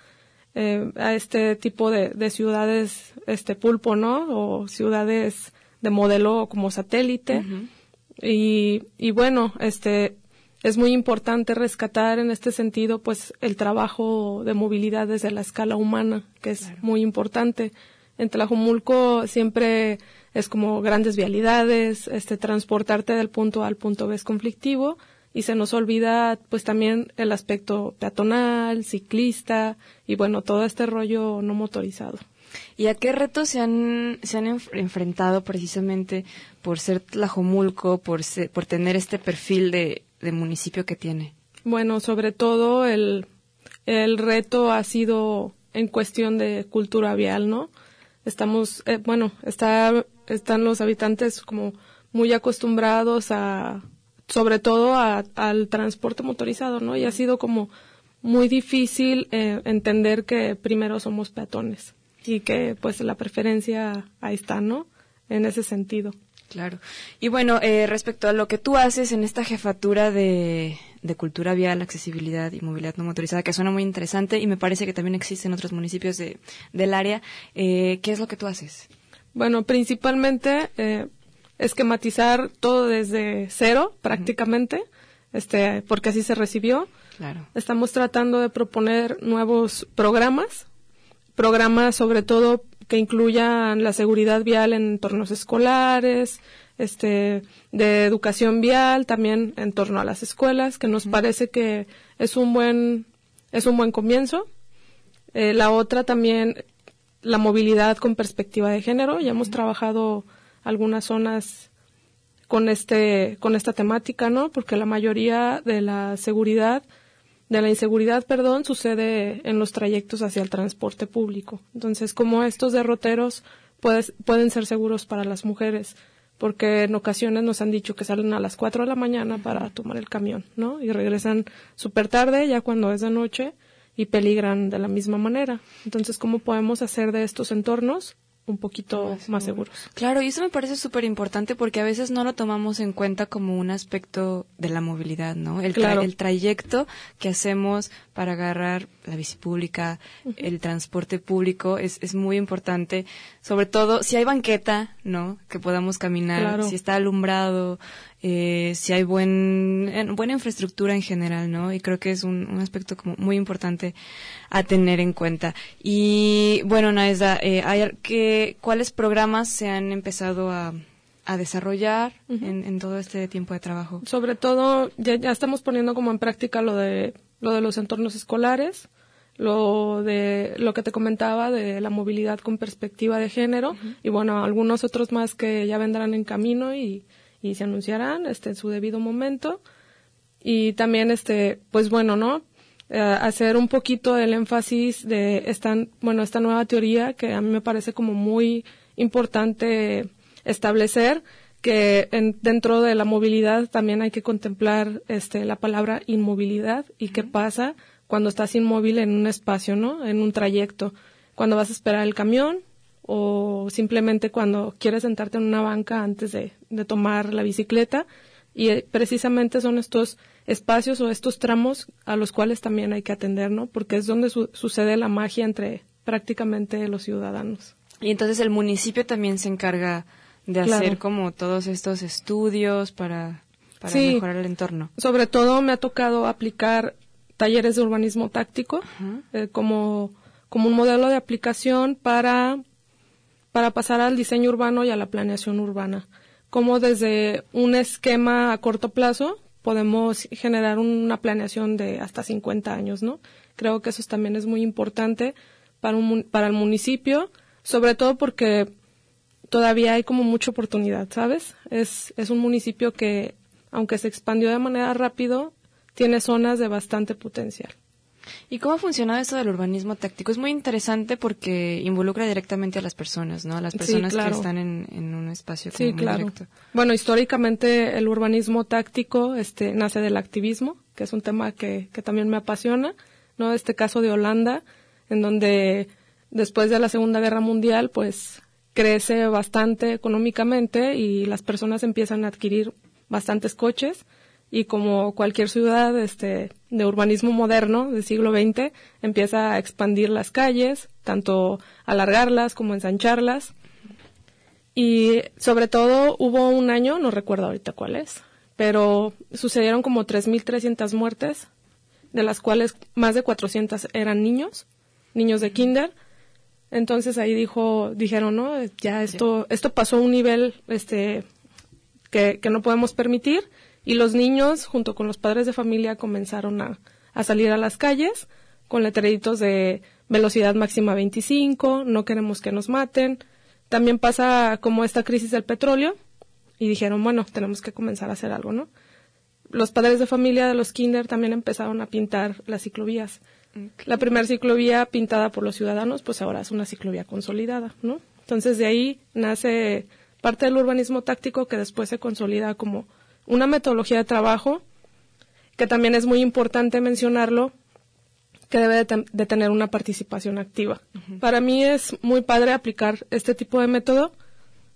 eh, a este tipo de, ciudades, este pulpo, ¿no? O ciudades de modelo como satélite. y, y bueno, este, es muy importante rescatar en este sentido, pues, el trabajo de movilidad desde la escala humana, que es muy importante. En Tlajumulco siempre es como grandes vialidades, este, transportarte del punto A al punto B es conflictivo y se nos olvida pues también el aspecto peatonal, ciclista y bueno, todo este rollo no motorizado. ¿Y a qué retos se han, se han enfrentado precisamente por ser Tlajomulco, por, por tener este perfil de, de, municipio que tiene? Bueno, sobre todo el, el reto ha sido en cuestión de cultura vial, ¿no? Estamos, eh, bueno, está, están los habitantes como muy acostumbrados a, sobre todo al transporte motorizado, ¿no? Y ha sido como muy difícil eh, entender que primero somos peatones y que pues la preferencia ahí está, ¿no? En ese sentido. Claro. Y bueno, eh, respecto a lo que tú haces en esta jefatura de, de, cultura vial, accesibilidad y movilidad no motorizada, que suena muy interesante y me parece que también existe en otros municipios de, del área, eh, ¿qué es lo que tú haces? Bueno, principalmente eh, esquematizar todo desde cero, prácticamente, este, porque así se recibió. Claro. Estamos tratando de proponer nuevos programas programas sobre todo que incluyan la seguridad vial en entornos escolares, este, de educación vial, también en torno a las escuelas, que nos parece que es un buen, es un buen comienzo. Eh, la otra también, la movilidad con perspectiva de género. Ya hemos trabajado algunas zonas con este, con esta temática, ¿no? Porque la mayoría de la seguridad de la inseguridad, perdón, sucede en los trayectos hacia el transporte público. Entonces, como estos derroteros pueden ser seguros para las mujeres, porque en ocasiones nos han dicho que salen a las 4 de la mañana para tomar el camión, ¿no? Y regresan súper tarde, ya cuando es de noche, y peligran de la misma manera. Entonces, ¿cómo podemos hacer de estos entornos un poquito más, seguros. Claro, y eso me parece súper importante porque a veces no lo tomamos en cuenta como un aspecto de la movilidad, ¿no? El, el trayecto que hacemos para agarrar la bici pública, el transporte público es, es muy importante, sobre todo si hay banqueta, ¿no? Que podamos caminar, si está alumbrado, eh, si hay buen, buena infraestructura en general, ¿no? Y creo que es un, aspecto como muy importante a tener en cuenta. Y bueno, Naesa, eh, ¿qué, ¿cuáles programas se han empezado a, a desarrollar en, en, todo este tiempo de trabajo? Sobre todo, ya, ya, estamos poniendo como en práctica lo de, lo de los entornos escolares, lo de lo que te comentaba de la movilidad con perspectiva de género y bueno, algunos otros más que ya vendrán en camino y y se anunciarán este, en su debido momento. Y también, este, pues bueno, ¿no? Eh, hacer un poquito el énfasis de esta, bueno, esta nueva teoría que a mí me parece como muy importante establecer que en, dentro de la movilidad también hay que contemplar este, la palabra inmovilidad y qué pasa cuando estás inmóvil en un espacio, ¿no? En un trayecto. Cuando vas a esperar el camión, o simplemente cuando quieres sentarte en una banca antes de, tomar la bicicleta. Y eh, precisamente son estos espacios o estos tramos a los cuales también hay que atender, ¿no? Porque es donde sucede la magia entre prácticamente los ciudadanos. Y entonces el municipio también se encarga de hacer como todos estos estudios para, para mejorar el entorno. Sobre todo me ha tocado aplicar talleres de urbanismo táctico eh, como, como un modelo de aplicación para para pasar al diseño urbano y a la planeación urbana. Como desde un esquema a corto plazo podemos generar una planeación de hasta 50 años, ¿no? Creo que eso también es muy importante para, un, para el municipio, sobre todo porque todavía hay como mucha oportunidad, ¿sabes? Es, es un municipio que, aunque se expandió de manera rápido, tiene zonas de bastante potencial. ¿Y cómo ha funcionado eso del urbanismo táctico? Es muy interesante porque involucra directamente a las personas, ¿no? A las personas que están en, un espacio sí, claro. Bueno, históricamente el urbanismo táctico este, nace del activismo, que es un tema que, que también me apasiona, ¿no? Este caso de Holanda, en donde después de la Segunda Guerra Mundial, pues crece bastante económicamente y las personas empiezan a adquirir bastantes coches y como cualquier ciudad este, de urbanismo moderno del siglo XX, empieza a expandir las calles, tanto alargarlas como ensancharlas. Y sobre todo hubo un año, no recuerdo ahorita cuál es, pero sucedieron como 3.300 muertes, de las cuales más de 400 eran niños, niños de kinder. Entonces ahí dijo, dijeron, no, ya esto, esto pasó a un nivel, este, que, que no podemos permitir y los niños, junto con los padres de familia, comenzaron a, a salir a las calles con letreritos de velocidad máxima 25, no queremos que nos maten. También pasa como esta crisis del petróleo y dijeron, bueno, tenemos que comenzar a hacer algo, ¿no? Los padres de familia de los kinder también empezaron a pintar las ciclovías. La primera ciclovía pintada por los ciudadanos, pues ahora es una ciclovía consolidada, ¿no? Entonces de ahí nace parte del urbanismo táctico que después se consolida como una metodología de trabajo que también es muy importante mencionarlo, que debe de, tener una participación activa. Para mí es muy padre aplicar este tipo de método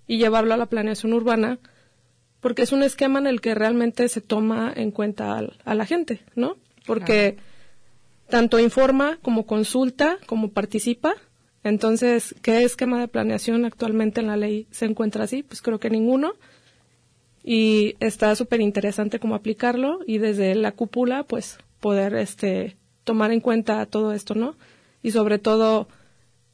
y llevarlo a la planeación urbana, porque es un esquema en el que realmente se toma en cuenta a la gente, ¿no? Porque tanto informa como consulta, como participa. Entonces, ¿qué esquema de planeación actualmente en la ley se encuentra así? Pues creo que ninguno y está súper interesante cómo aplicarlo y desde la cúpula pues poder este tomar en cuenta todo esto, ¿no? Y sobre todo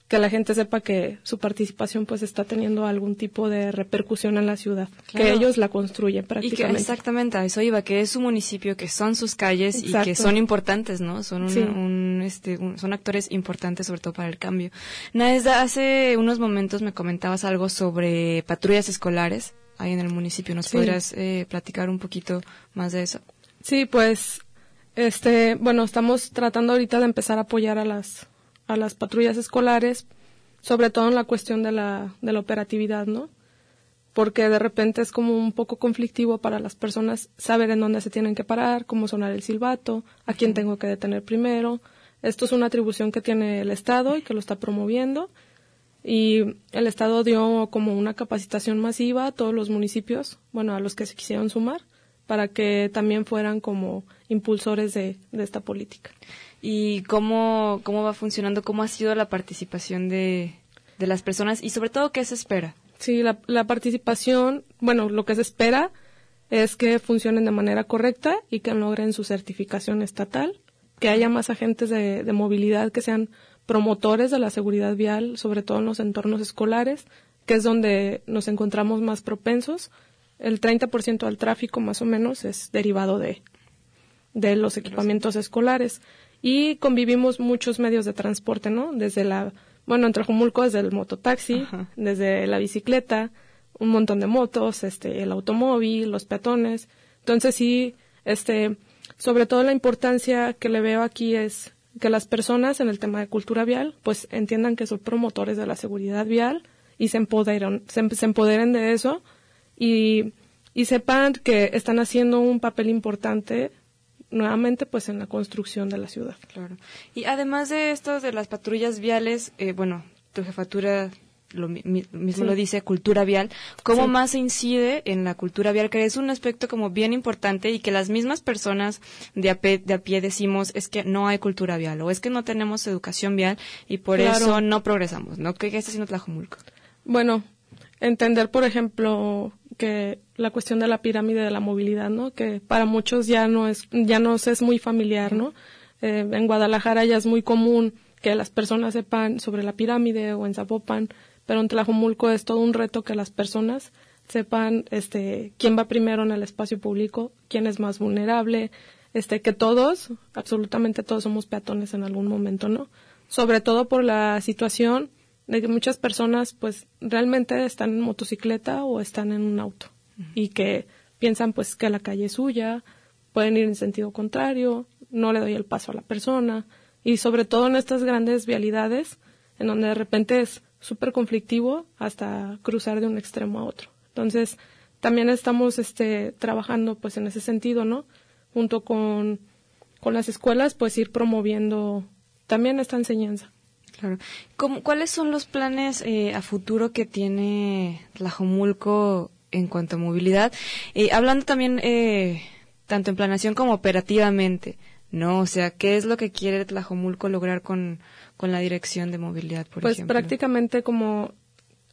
que la gente sepa que su participación pues está teniendo algún tipo de repercusión en la ciudad, que ellos la construyen prácticamente. exactamente, a eso iba, que es su municipio, que son sus calles y que son importantes, ¿no? Son un, este, son actores importantes sobre todo para el cambio. Naesda, hace unos momentos me comentabas algo sobre patrullas escolares ahí en el municipio. ¿Nos podrías eh, platicar un poquito más de eso? Sí, pues, este, bueno, estamos tratando ahorita de empezar a apoyar a las, a las patrullas escolares, sobre todo en la cuestión de la, de la operatividad, ¿no? Porque de repente es como un poco conflictivo para las personas saber en dónde se tienen que parar, cómo sonar el silbato, a quién tengo que detener primero. Esto es una atribución que tiene el Estado y que lo está promoviendo y el Estado dio como una capacitación masiva a todos los municipios, bueno, a los que se quisieron sumar, para que también fueran como impulsores de, esta política. ¿Y cómo, cómo va funcionando? ¿Cómo ha sido la participación de, de las personas? Y sobre todo, ¿qué se espera? Sí, la, la participación, bueno, lo que se espera es que funcionen de manera correcta y que logren su certificación estatal, que haya más agentes de, de movilidad que sean promotores de la seguridad vial, sobre todo en los entornos escolares, que es donde nos encontramos más propensos. El 30% del tráfico más o menos es derivado de, de los equipamientos escolares. Y convivimos muchos medios de transporte, ¿no? Desde la, bueno, en Trajumulco desde el mototaxi, desde la bicicleta, un montón de motos, este, el automóvil, los peatones. Entonces sí, este, sobre todo la importancia que le veo aquí es que las personas en el tema de cultura vial pues entiendan que son promotores de la seguridad vial y se empoderen, se, empoderen de eso y, y sepan que están haciendo un papel importante nuevamente pues en la construcción de la ciudad. Claro. Y además de esto de las patrullas viales, eh, bueno, tu jefatura lo mismo lo dice, cultura vial, cómo más se incide en la cultura vial, que es un aspecto como bien importante y que las mismas personas de a, pie, de a pie decimos es que no hay cultura vial o es que no tenemos educación vial y por eso no progresamos, ¿no? ¿Qué, está haciendo Tlajumulco? Bueno, entender, por ejemplo, que la cuestión de la pirámide de la movilidad, ¿no? Que para muchos ya no es, ya nos es muy familiar, ¿no? Eh, en Guadalajara ya es muy común que las personas sepan sobre la pirámide o en Zapopan pero en Tlajomulco es todo un reto que las personas sepan este quién va primero en el espacio público, quién es más vulnerable, este que todos, absolutamente todos somos peatones en algún momento, ¿no? Sobre todo por la situación de que muchas personas pues realmente están en motocicleta o están en un auto y que piensan pues que la calle es suya, pueden ir en sentido contrario, no le doy el paso a la persona y sobre todo en estas grandes vialidades en donde de repente es súper conflictivo hasta cruzar de un extremo a otro. Entonces, también estamos este, trabajando pues en ese sentido, ¿no? Junto con, con las escuelas, pues ir promoviendo también esta enseñanza. Claro. ¿Cuáles son los planes eh, a futuro que tiene la Jomulco en cuanto a movilidad? Eh, hablando también eh, tanto en planeación como operativamente, ¿no? O sea, ¿qué es lo que quiere Tlajomulco lograr con, con la dirección de movilidad, por pues ejemplo? Pues prácticamente como,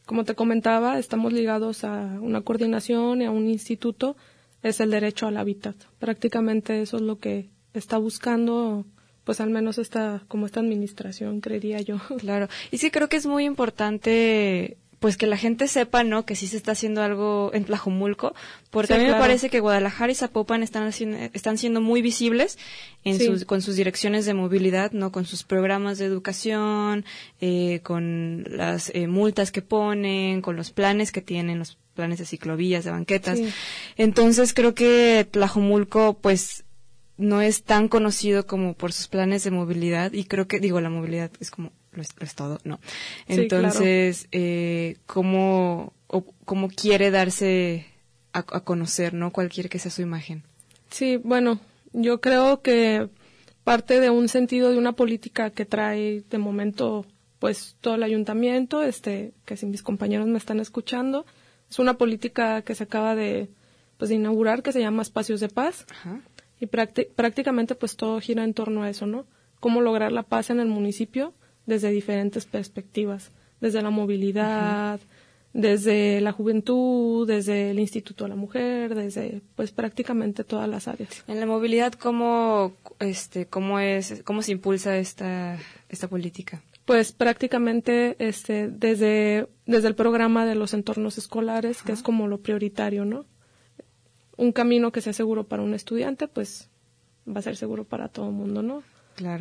como te comentaba, estamos ligados a una coordinación y a un instituto, es el derecho al hábitat. Prácticamente eso es lo que está buscando pues al menos esta como esta administración creería yo claro y sí creo que es muy importante pues que la gente sepa, ¿no? Que sí se está haciendo algo en Tlajomulco, porque a mí me parece que Guadalajara y Zapopan están haciendo, están siendo muy visibles en sus, con sus direcciones de movilidad, ¿no? Con sus programas de educación, eh, con las eh, multas que ponen, con los planes que tienen, los planes de ciclovías, de banquetas. Entonces creo que Tlajomulco, pues, no es tan conocido como por sus planes de movilidad y creo que, digo, la movilidad es como lo es, todo, no. Entonces, eh, ¿cómo, ¿cómo quiere darse a, conocer, no? ¿Cuál quiere que sea su imagen? Sí, bueno, yo creo que parte de un sentido de una política que trae de momento pues todo el ayuntamiento, este, que si mis compañeros me están escuchando, es una política que se acaba de, pues, de inaugurar que se llama Espacios de Paz. Y prácticamente pues todo gira en torno a eso, ¿no? Cómo lograr la paz en el municipio desde diferentes perspectivas, desde la movilidad, desde la juventud, desde el Instituto de la Mujer, desde pues prácticamente todas las áreas. En la movilidad, ¿cómo, este, cómo, es, cómo se impulsa esta, esta política? Pues prácticamente este, desde, desde el programa de los entornos escolares, que es como lo prioritario, ¿no? Un camino que sea seguro para un estudiante, pues va a ser seguro para todo el mundo, ¿no?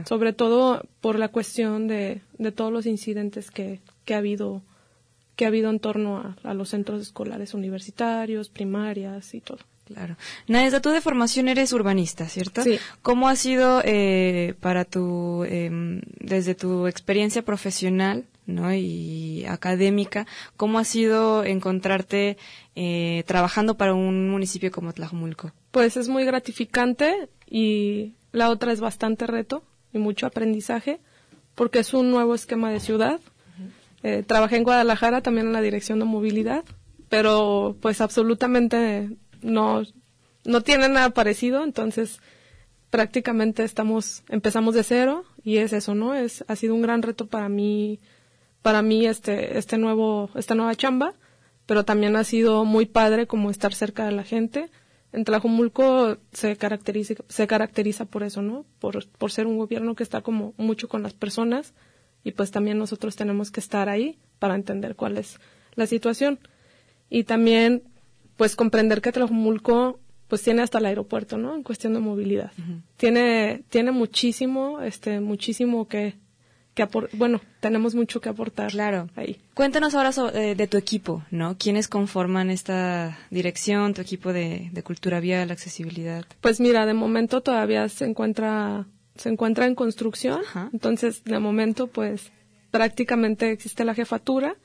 Sobre todo por la cuestión de, de todos los incidentes que, que ha habido que ha habido en torno a, los centros escolares universitarios, primarias y todo. Claro. Naesda, tú de formación eres urbanista, ¿cierto? Sí. ¿Cómo ha sido eh, para tu, em, desde tu experiencia profesional ¿no? y académica, cómo ha sido encontrarte eh, trabajando para un municipio como Tlajumulco? Pues es muy gratificante y la otra es bastante reto y mucho aprendizaje porque es un nuevo esquema de ciudad. Eh, trabajé en Guadalajara también en la dirección de movilidad, pero pues absolutamente no, no tiene nada parecido, entonces prácticamente estamos, empezamos de cero y es eso, ¿no? Es, ha sido un gran reto para mí, para mí este, este nuevo, esta nueva chamba, pero también ha sido muy padre como estar cerca de la gente, en Tlajumulco se caracteriza, se caracteriza por eso, ¿no? Por, por ser un gobierno que está como mucho con las personas y pues también nosotros tenemos que estar ahí para entender cuál es la situación. Y también pues comprender que Tlajumulco pues tiene hasta el aeropuerto, ¿no? En cuestión de movilidad. Tiene tiene muchísimo este muchísimo que bueno, tenemos mucho que aportar. Claro. Ahí. Cuéntanos ahora eh, de tu equipo, ¿no? ¿Quiénes conforman esta dirección, tu equipo de, cultura vial, accesibilidad? Pues mira, de momento todavía se encuentra se encuentra en construcción, entonces de momento pues prácticamente existe la jefatura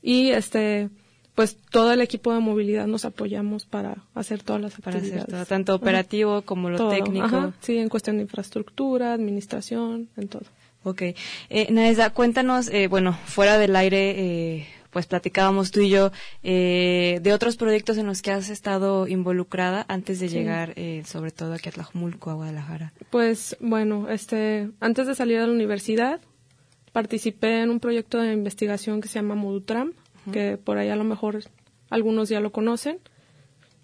y este pues todo el equipo de movilidad nos apoyamos para hacer todas las para actividades. Hacer tanto operativo como lo técnico. Sí, en cuestión de infraestructura, administración, en todo. Ok. Eh, cuéntanos, eh, bueno, fuera del aire, eh, pues platicábamos tú y yo eh, de otros proyectos en los que has estado involucrada antes de llegar, eh, sobre todo aquí a Tlajumulco, a Guadalajara. Pues bueno, este, antes de salir de la universidad, participé en un proyecto de investigación que se llama Modutram, que por ahí a lo mejor algunos ya lo conocen.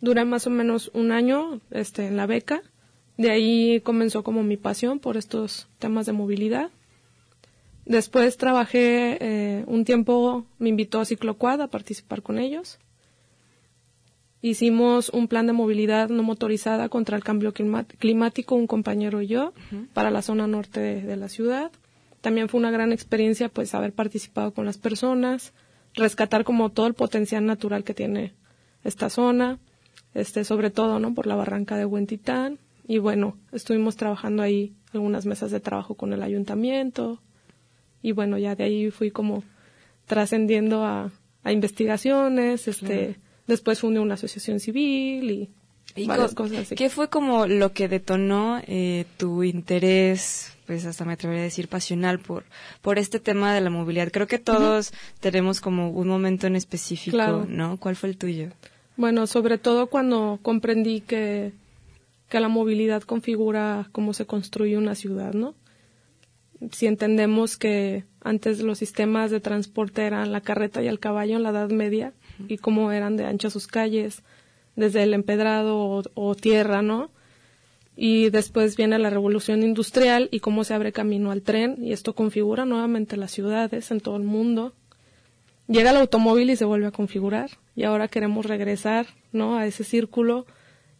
Duré más o menos un año este, en la beca. De ahí comenzó como mi pasión por estos temas de movilidad. Después trabajé eh, un tiempo, me invitó a Cicloquad a participar con ellos. Hicimos un plan de movilidad no motorizada contra el cambio climático, un compañero y yo, para la zona norte de, la ciudad. También fue una gran experiencia, pues, haber participado con las personas, rescatar como todo el potencial natural que tiene esta zona, este, sobre todo, ¿no? Por la barranca de Huentitán. Y bueno, estuvimos trabajando ahí algunas mesas de trabajo con el ayuntamiento, y bueno, ya de ahí fui como trascendiendo a, investigaciones, este, después fundé una asociación civil y, varias cosas así. ¿Qué fue como lo que detonó eh, tu interés, pues hasta me atrevería a decir pasional por, por este tema de la movilidad? Creo que todos tenemos como un momento en específico, ¿no? ¿Cuál fue el tuyo? Bueno, sobre todo cuando comprendí que que la movilidad configura cómo se construye una ciudad, ¿no? Si entendemos que antes los sistemas de transporte eran la carreta y el caballo en la Edad Media y cómo eran de anchas sus calles, desde el empedrado o, tierra, ¿no? Y después viene la revolución industrial y cómo se abre camino al tren y esto configura nuevamente las ciudades en todo el mundo. Llega el automóvil y se vuelve a configurar y ahora queremos regresar, ¿no? A ese círculo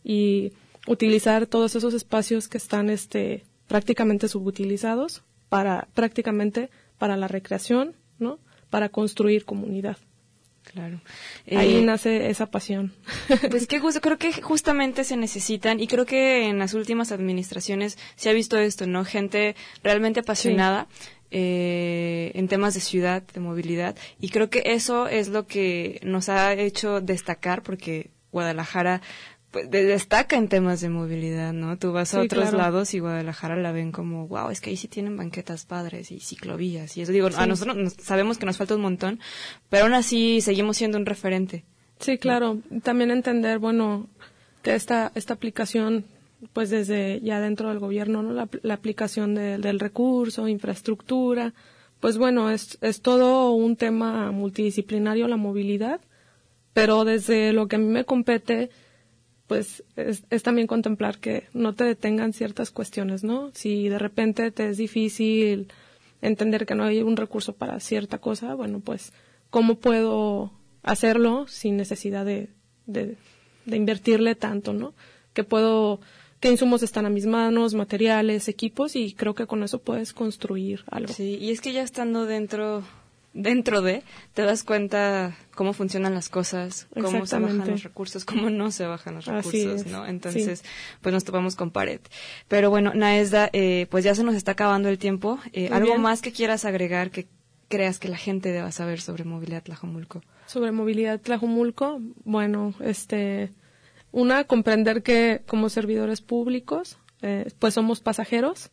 y utilizar todos esos espacios que están este, prácticamente subutilizados para prácticamente para la recreación, ¿no? Para construir comunidad. Claro. Ahí eh, nace esa pasión. Pues qué gusto, creo que justamente se necesitan y creo que en las últimas administraciones se ha visto esto, ¿no? Gente realmente apasionada. Eh, en temas de ciudad, de movilidad, y creo que eso es lo que nos ha hecho destacar, porque Guadalajara destaca en temas de movilidad, ¿no? Tú vas a otros lados y Guadalajara la ven como, wow, es que ahí sí tienen banquetas padres y ciclovías. Y eso digo, a nosotros sabemos que nos falta un montón, pero aún así seguimos siendo un referente. Sí, claro. También entender, bueno, que esta, esta aplicación, pues desde ya dentro del gobierno, ¿no? La, la aplicación del recurso, infraestructura, pues bueno, es, es todo un tema multidisciplinario la movilidad, pero desde lo que a mí me compete, pues es, también contemplar que no te detengan ciertas cuestiones, ¿no? Si de repente te es difícil entender que no hay un recurso para cierta cosa, bueno, pues, ¿cómo puedo hacerlo sin necesidad de, de, invertirle tanto, ¿no? Que puedo, qué insumos están a mis manos, materiales, equipos, y creo que con eso puedes construir algo. Sí, y es que ya estando dentro dentro de, te das cuenta cómo funcionan las cosas, cómo se bajan los recursos, cómo no se bajan los recursos, ¿no? Entonces, pues nos topamos con pared. Pero bueno, Naesda, eh, pues ya se nos está acabando el tiempo. Eh, ¿Algo más que quieras agregar que creas que la gente deba saber sobre movilidad Tlajomulco? Sobre movilidad Tlajomulco, bueno, este, una, comprender que como servidores públicos, eh, pues somos pasajeros,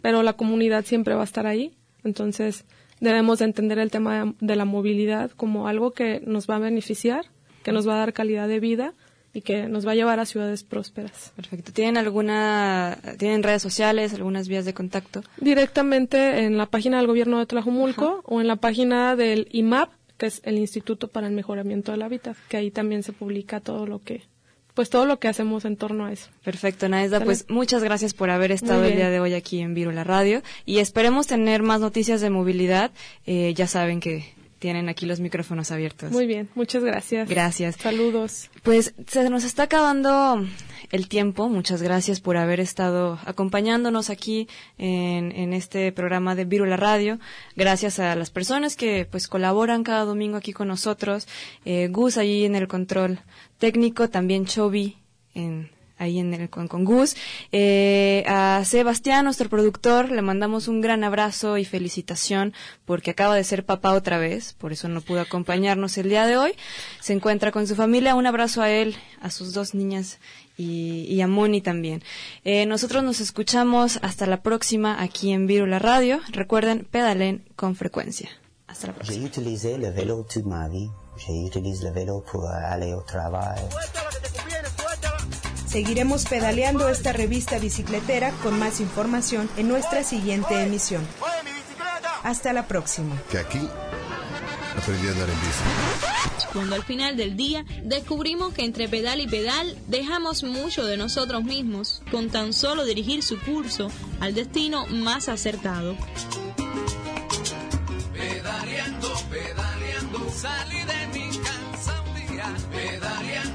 pero la comunidad siempre va a estar ahí. Entonces, debemos de entender el tema de la movilidad como algo que nos va a beneficiar, que nos va a dar calidad de vida y que nos va a llevar a ciudades prósperas. Perfecto. ¿Tienen alguna, tienen redes sociales, algunas vías de contacto? Directamente en la página del gobierno de Tlajumulco o en la página del IMAP, que es el Instituto para el Mejoramiento del Hábitat, que ahí también se publica todo lo que pues todo lo que hacemos en torno a eso. Perfecto, Naesda, pues muchas gracias por haber estado el día de hoy aquí en la Radio y esperemos tener más noticias de movilidad. Eh, ya saben que tienen aquí los micrófonos abiertos. Muy bien, muchas gracias. Gracias. Saludos. Pues se nos está acabando el tiempo. Muchas gracias por haber estado acompañándonos aquí en, en este programa de la Radio. Gracias a las personas que pues colaboran cada domingo aquí con nosotros. Eh, Gus ahí en el control técnico, también Chovy en ahí en el con, con Gus. Eh, a Sebastián, nuestro productor, le mandamos un gran abrazo y felicitación porque acaba de ser papá otra vez, por eso no pudo acompañarnos el día de hoy. Se encuentra con su familia, un abrazo a él, a sus dos niñas y, a Moni también. Eh, nosotros nos escuchamos hasta la próxima aquí en Virula Radio. Recuerden, pedalen con frecuencia. Hasta la próxima. Seguiremos pedaleando esta revista bicicletera con más información en nuestra siguiente emisión. Hasta la próxima. Que aquí aprendí a andar en bici. Cuando al final del día descubrimos que entre pedal y pedal dejamos mucho de nosotros mismos con tan solo dirigir su curso al destino más acertado. Pedaleando, pedaleando, salí de mi casa un día, pedaleando, pedaleando.